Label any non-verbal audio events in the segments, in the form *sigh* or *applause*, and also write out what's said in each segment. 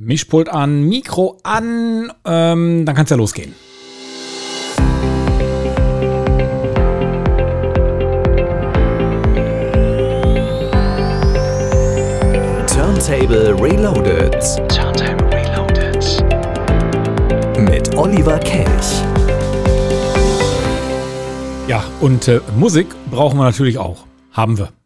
Mischpult an, Mikro an, ähm, dann kann's ja losgehen. Turntable Reloaded. Turntable Reloaded. Mit Oliver Kelch. Ja, und äh, Musik brauchen wir natürlich auch. Haben wir.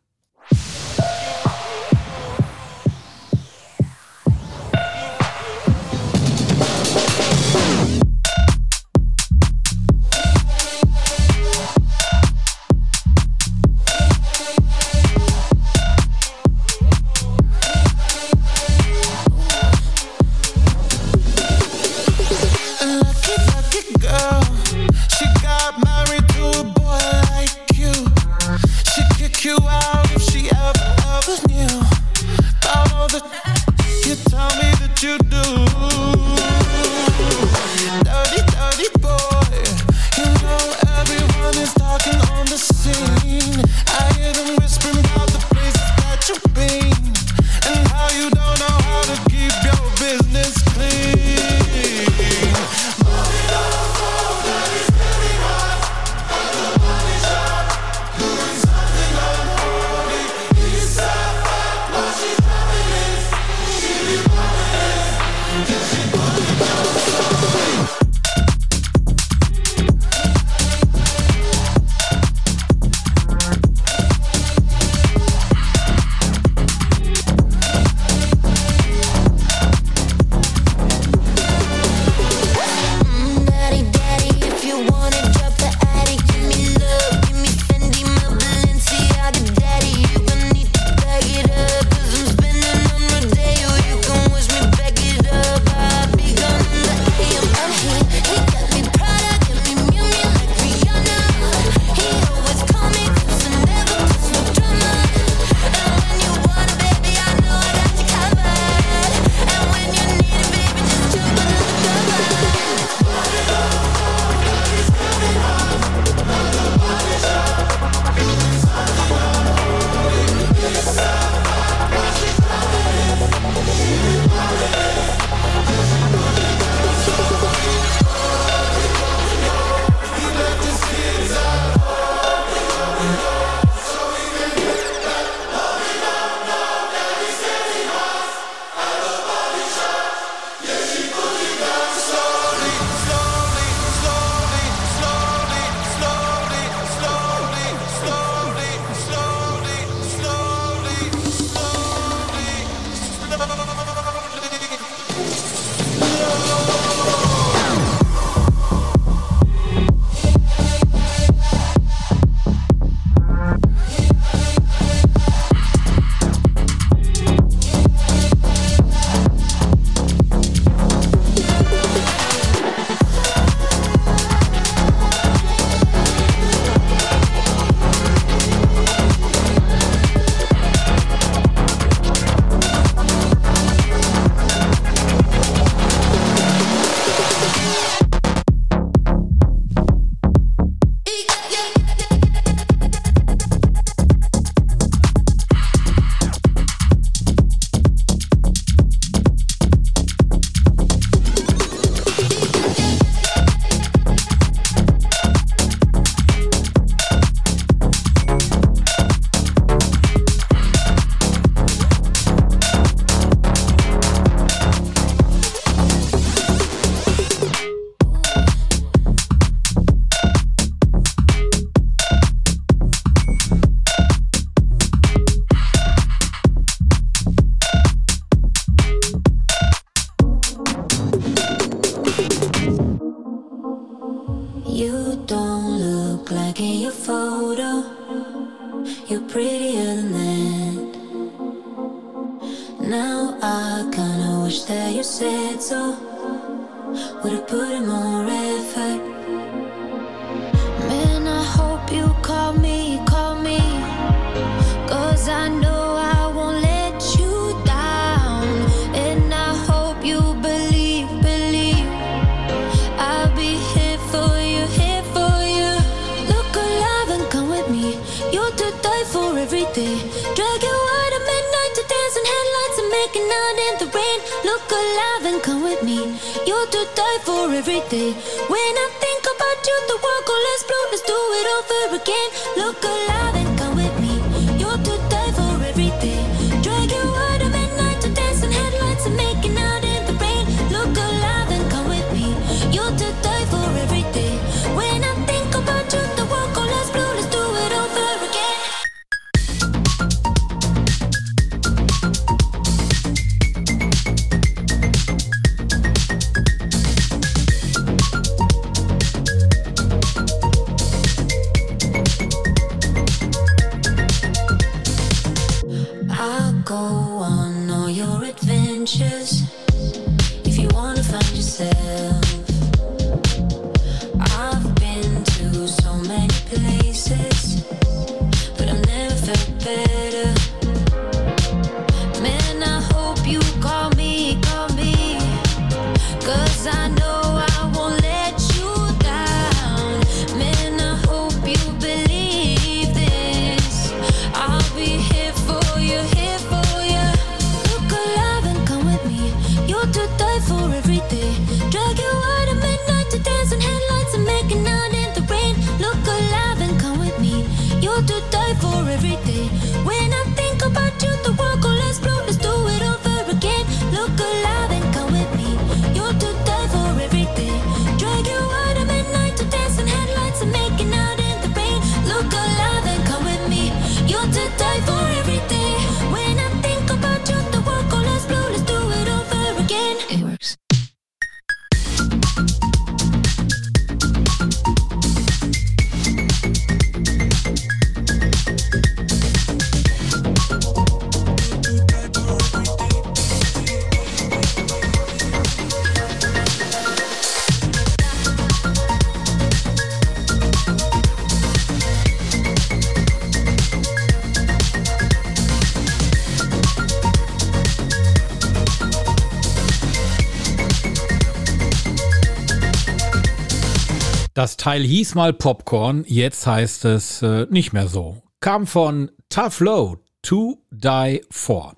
Das Teil hieß mal Popcorn, jetzt heißt es äh, nicht mehr so. Kam von Tough Low, To Die For.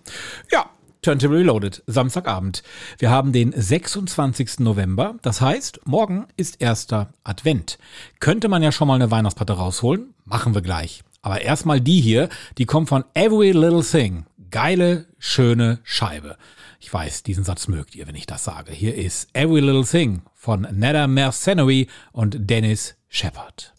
Ja, Turntable Reloaded, Samstagabend. Wir haben den 26. November, das heißt, morgen ist erster Advent. Könnte man ja schon mal eine Weihnachtsplatte rausholen, machen wir gleich. Aber erstmal die hier, die kommt von Every Little Thing. Geile, schöne Scheibe. Ich weiß, diesen Satz mögt ihr, wenn ich das sage. Hier ist Every Little Thing von Neda Mercenary und Dennis Shepard.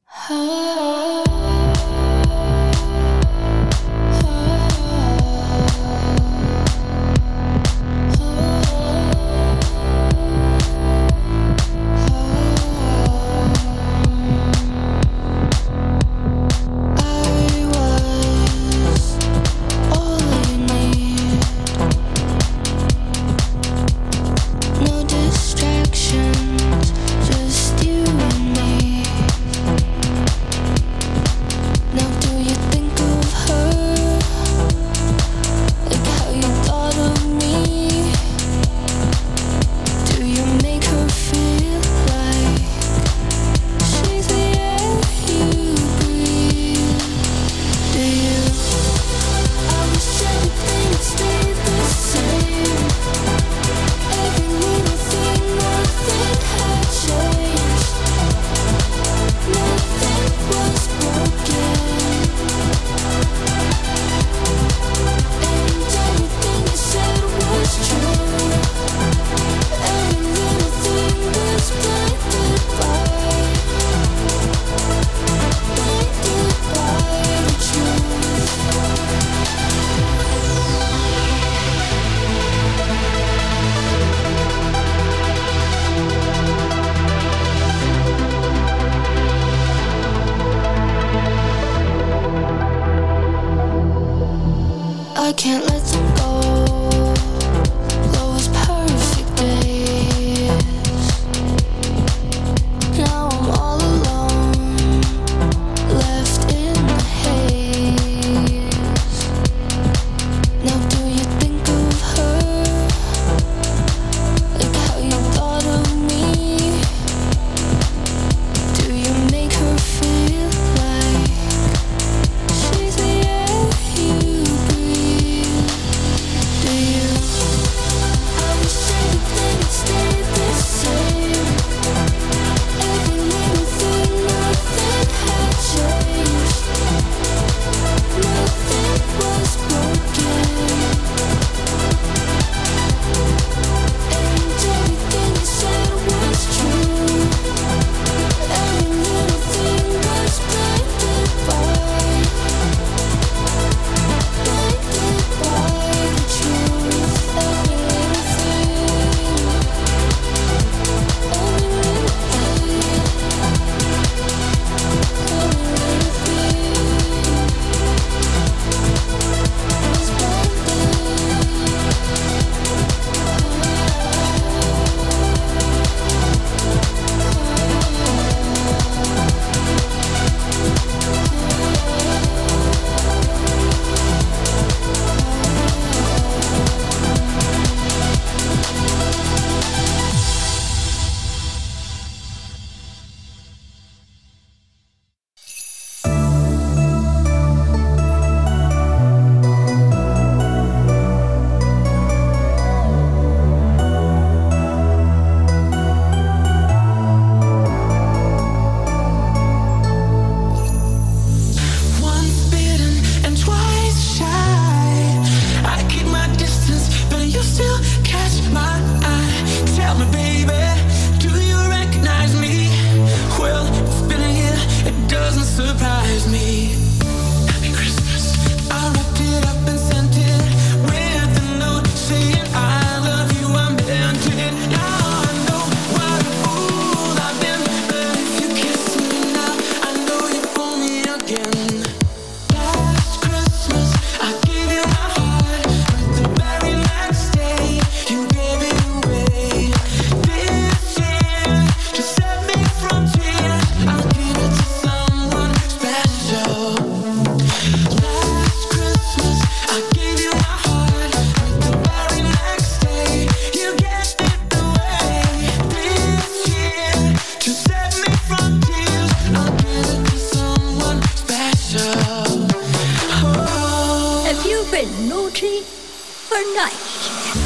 naughty for night.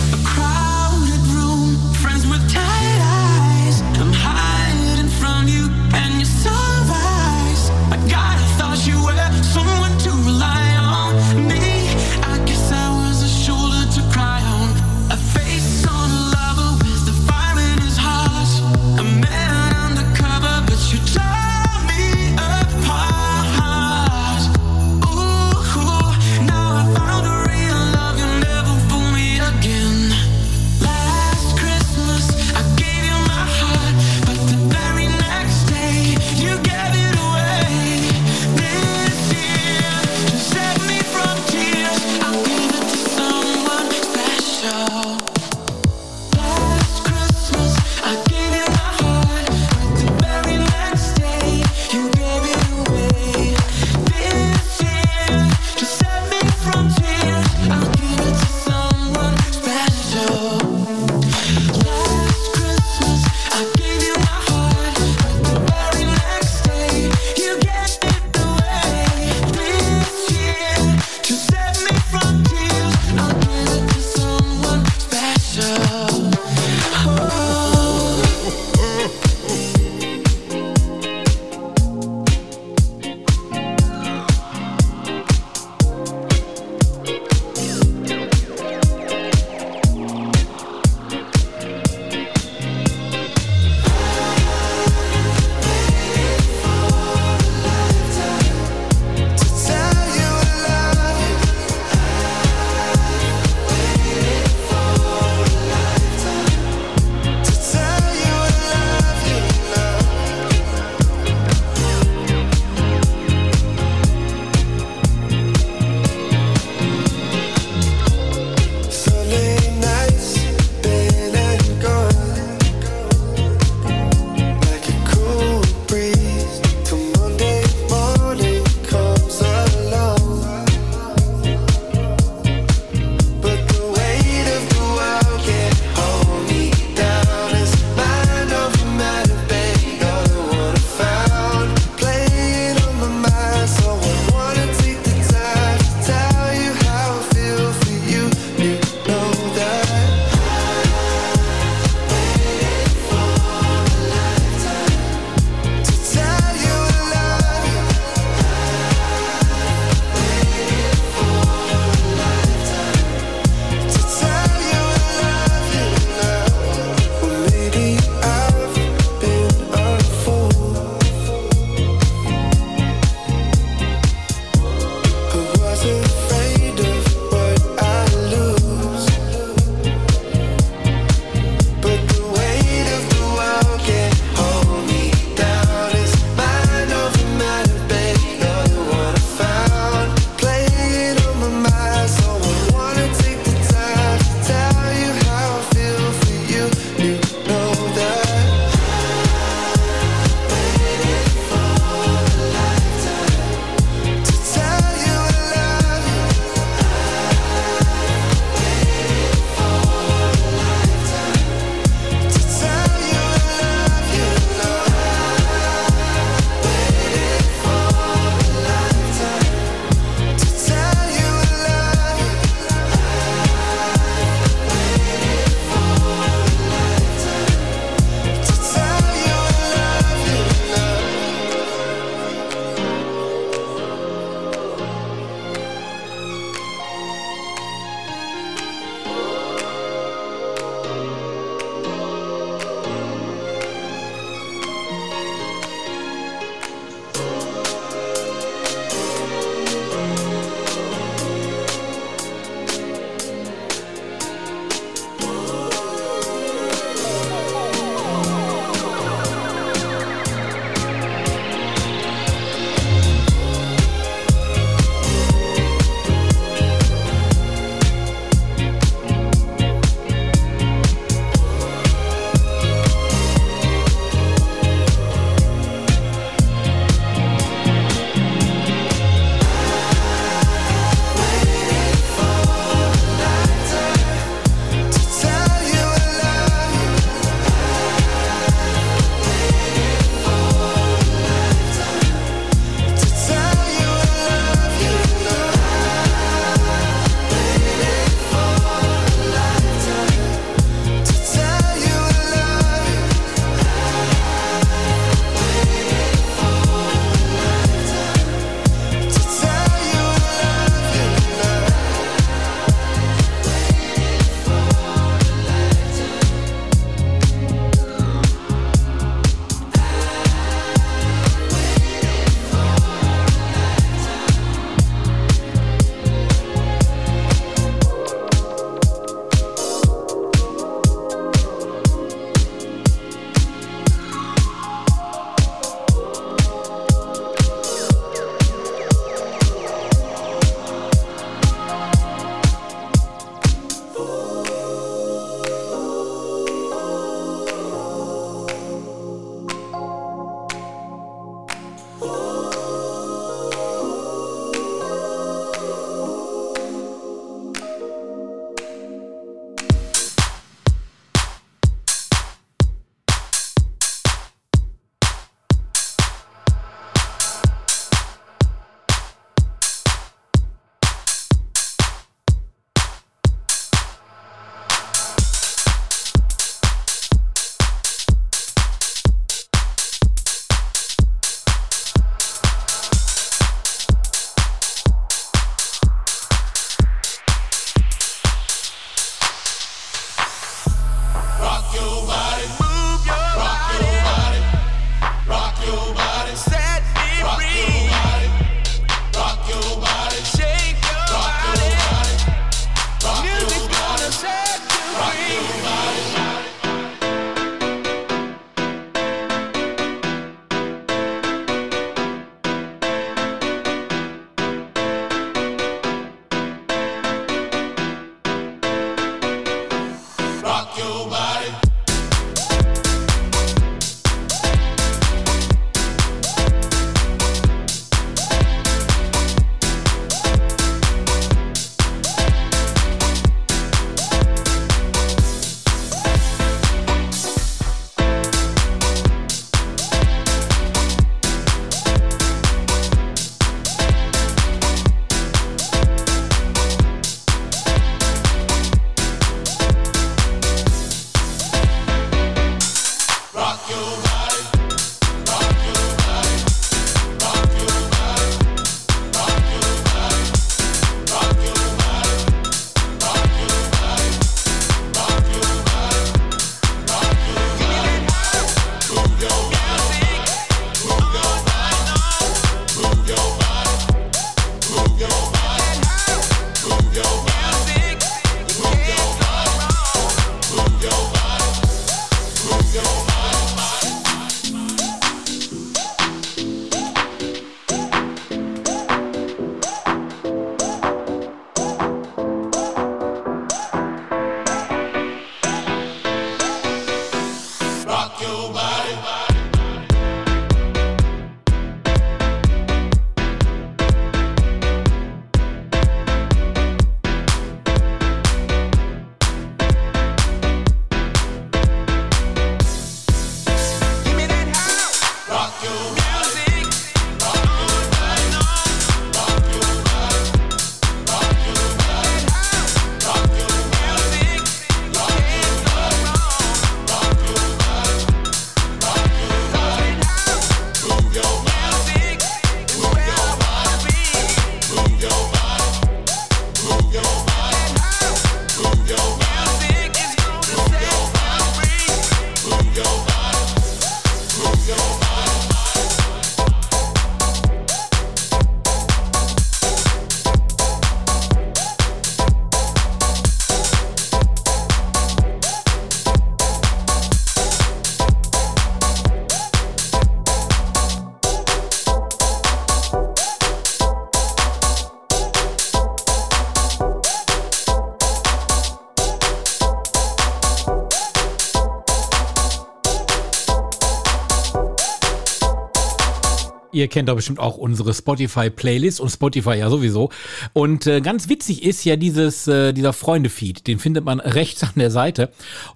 Ihr kennt doch bestimmt auch unsere Spotify-Playlist und Spotify ja sowieso. Und äh, ganz witzig ist ja dieses, äh, dieser Freunde-Feed. Den findet man *laughs* rechts an der Seite.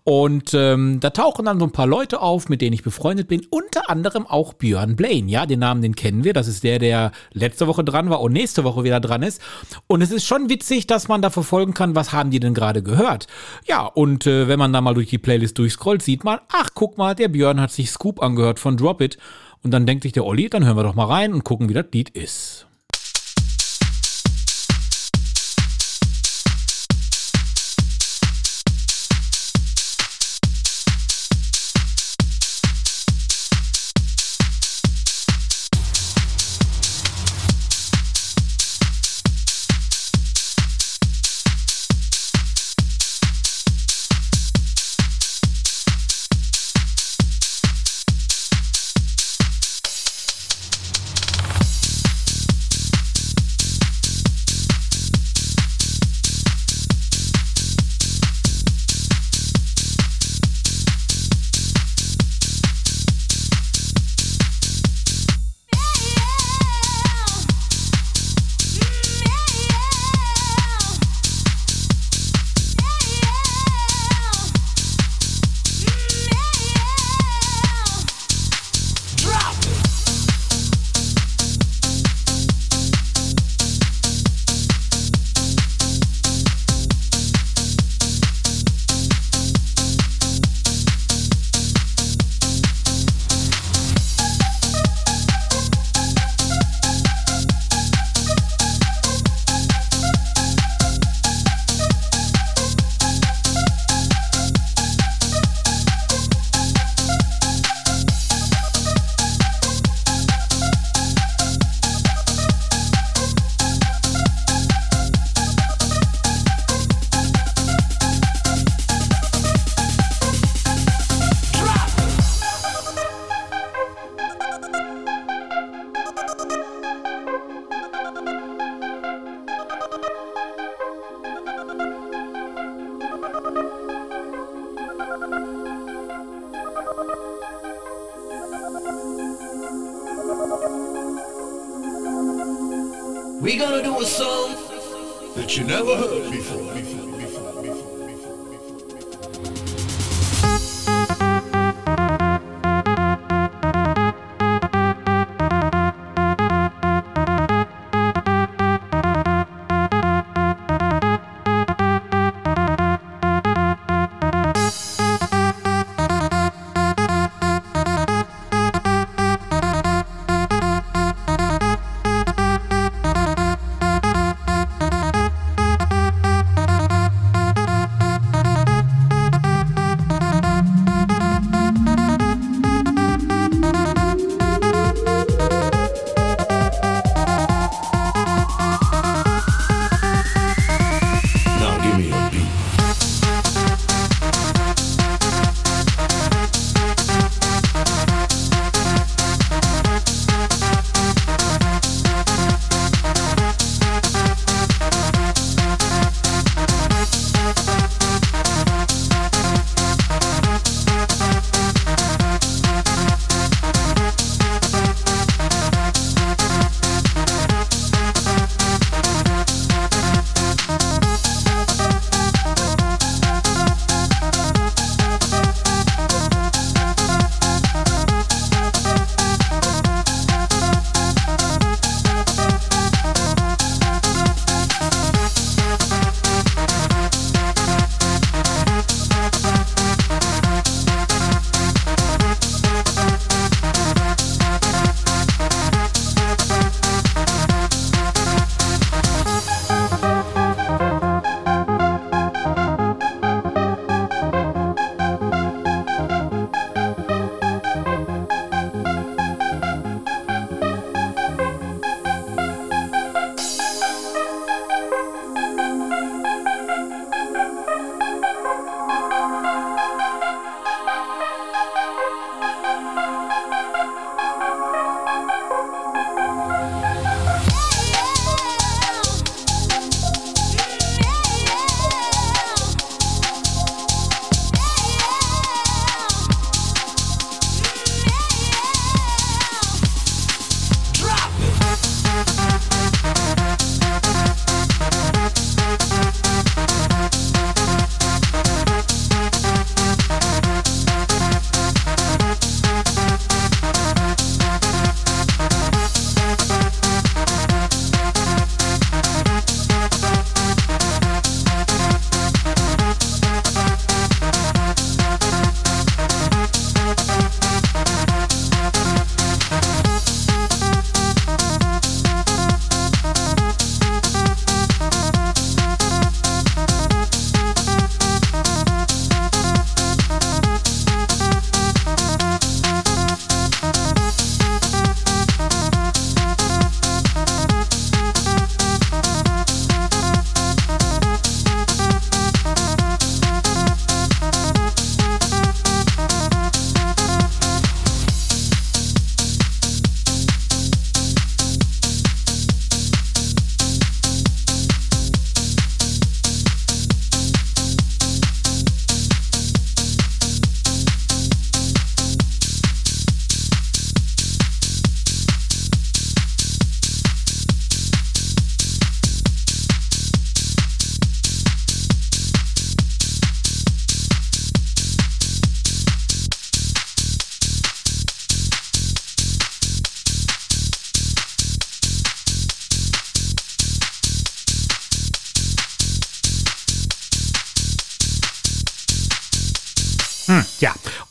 Und ähm, da tauchen dann so ein paar Leute auf, mit denen ich befreundet bin. Unter anderem auch Björn Blaine. Ja, den Namen, den kennen wir. Das ist der, der letzte Woche dran war und nächste Woche wieder dran ist. Und es ist schon witzig, dass man da verfolgen kann, was haben die denn gerade gehört. Ja, und äh, wenn man da mal durch die Playlist durchscrollt, sieht man, ach, guck mal, der Björn hat sich Scoop angehört von Drop It. Und dann denkt sich der Olli, dann hören wir doch mal rein und gucken, wie das Lied ist.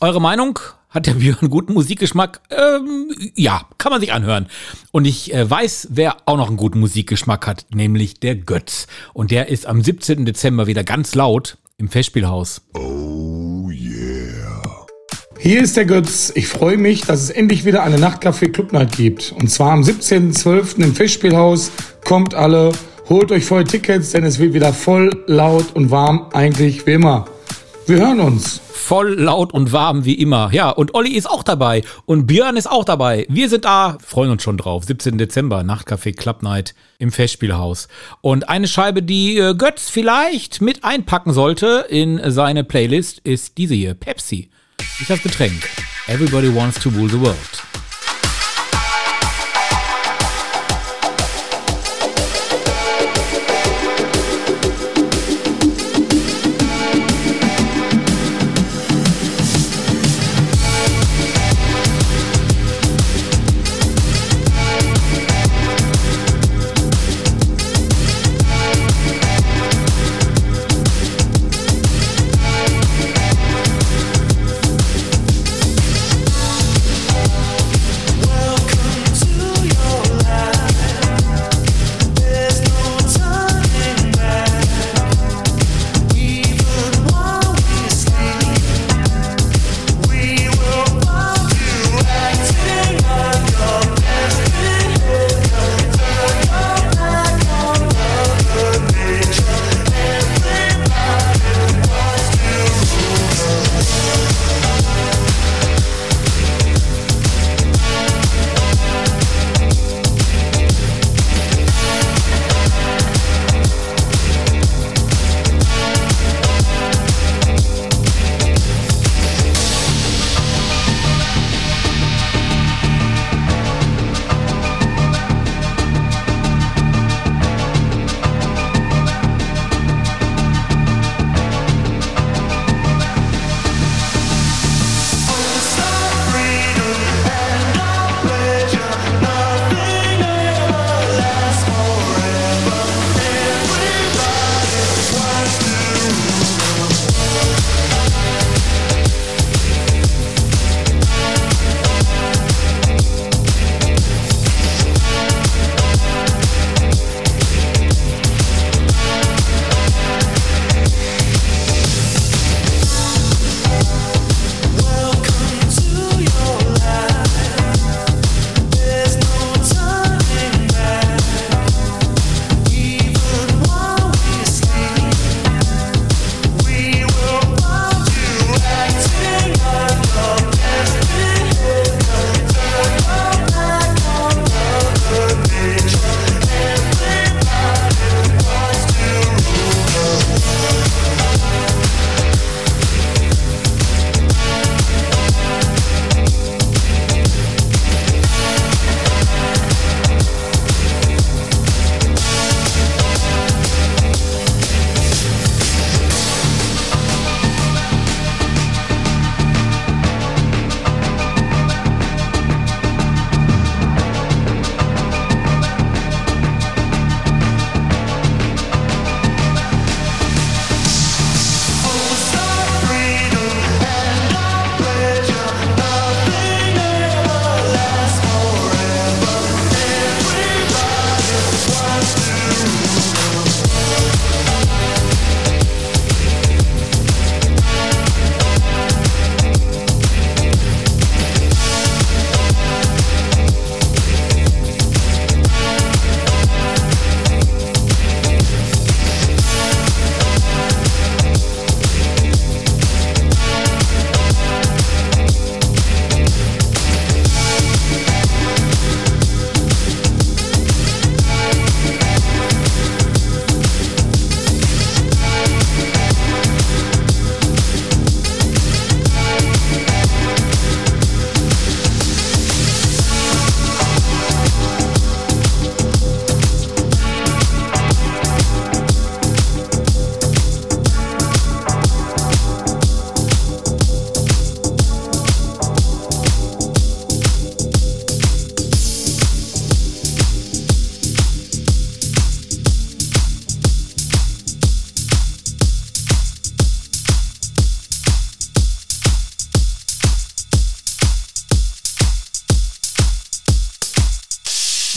Eure Meinung? Hat der Björn guten Musikgeschmack? Ähm, ja, kann man sich anhören. Und ich äh, weiß, wer auch noch einen guten Musikgeschmack hat, nämlich der Götz. Und der ist am 17. Dezember wieder ganz laut im Festspielhaus. Hier ist der Götz. Ich freue mich, dass es endlich wieder eine Nachtcafé Club Night gibt. Und zwar am 17.12. im Festspielhaus. Kommt alle, holt euch voll Tickets, denn es wird wieder voll, laut und warm, eigentlich wie immer. Wir hören uns. Voll laut und warm wie immer. Ja, und Olli ist auch dabei. Und Björn ist auch dabei. Wir sind da, freuen uns schon drauf. 17. Dezember, Nachtcafé Club Night im Festspielhaus. Und eine Scheibe, die äh, Götz vielleicht mit einpacken sollte in seine Playlist, ist diese hier, Pepsi. Nicht das Getränk. Everybody wants to rule the world.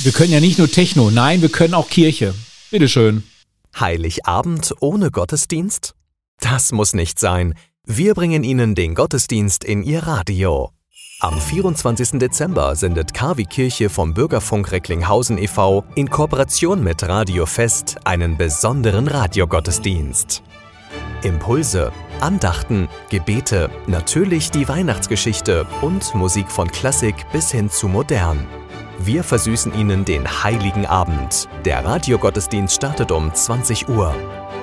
Wir können ja nicht nur Techno, nein, wir können auch Kirche. Bitteschön. Heiligabend ohne Gottesdienst? Das muss nicht sein. Wir bringen Ihnen den Gottesdienst in Ihr Radio. Am 24. Dezember sendet KW Kirche vom Bürgerfunk Recklinghausen e.V. in Kooperation mit Radio Fest einen besonderen Radiogottesdienst. Impulse, Andachten, Gebete, natürlich die Weihnachtsgeschichte und Musik von Klassik bis hin zu modern. Wir versüßen Ihnen den heiligen Abend. Der Radiogottesdienst startet um 20 Uhr.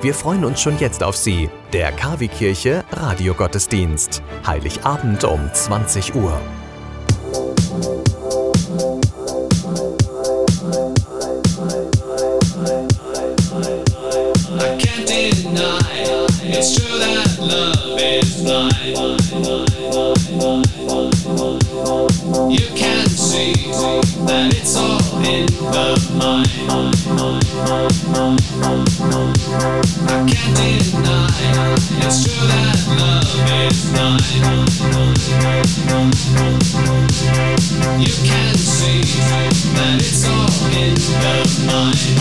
Wir freuen uns schon jetzt auf Sie. Der KW Kirche Radiogottesdienst. Heiligabend um 20 Uhr. It's true that love is blind. See that it's all in the mind. I can't deny it's true that love is blind. You can see that it's all in the mind.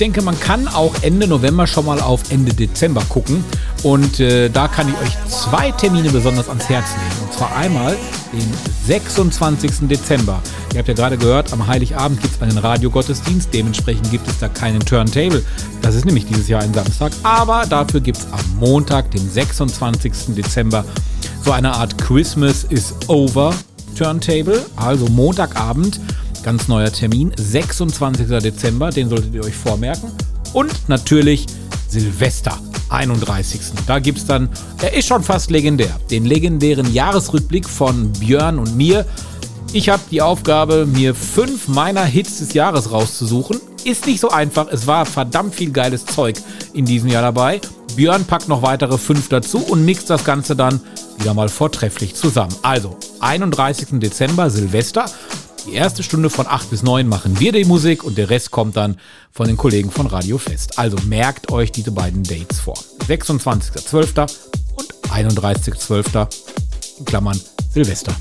Denke, man kann auch Ende November schon mal auf Ende Dezember gucken. Und äh, da kann ich euch zwei Termine besonders ans Herz legen. Und zwar einmal den 26. Dezember. Ihr habt ja gerade gehört, am Heiligabend gibt es einen Radiogottesdienst. Dementsprechend gibt es da keinen Turntable. Das ist nämlich dieses Jahr ein Samstag. Aber dafür gibt es am Montag, dem 26. Dezember, so eine Art Christmas is over Turntable. Also Montagabend Ganz neuer Termin, 26. Dezember, den solltet ihr euch vormerken. Und natürlich Silvester, 31. Da gibt es dann, er ist schon fast legendär, den legendären Jahresrückblick von Björn und mir. Ich habe die Aufgabe, mir fünf meiner Hits des Jahres rauszusuchen. Ist nicht so einfach, es war verdammt viel geiles Zeug in diesem Jahr dabei. Björn packt noch weitere fünf dazu und mixt das Ganze dann wieder mal vortrefflich zusammen. Also, 31. Dezember, Silvester. Die erste Stunde von 8 bis 9 machen wir die Musik und der Rest kommt dann von den Kollegen von Radio Fest. Also merkt euch diese beiden Dates vor. 26.12. und 31.12. in Klammern Silvester.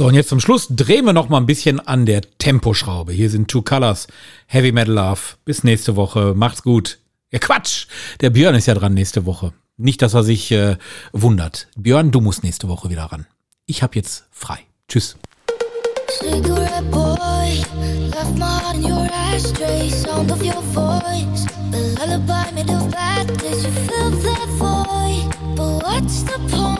So, und jetzt zum Schluss drehen wir noch mal ein bisschen an der Temposchraube. Hier sind Two Colors, Heavy Metal Love. Bis nächste Woche. Macht's gut. Ja, Quatsch! Der Björn ist ja dran nächste Woche. Nicht, dass er sich äh, wundert. Björn, du musst nächste Woche wieder ran. Ich hab jetzt frei. Tschüss. Cigarette boy, left my heart your ashtray. Sound of your voice, the lullaby made of bad. You fill that void, but what's the point?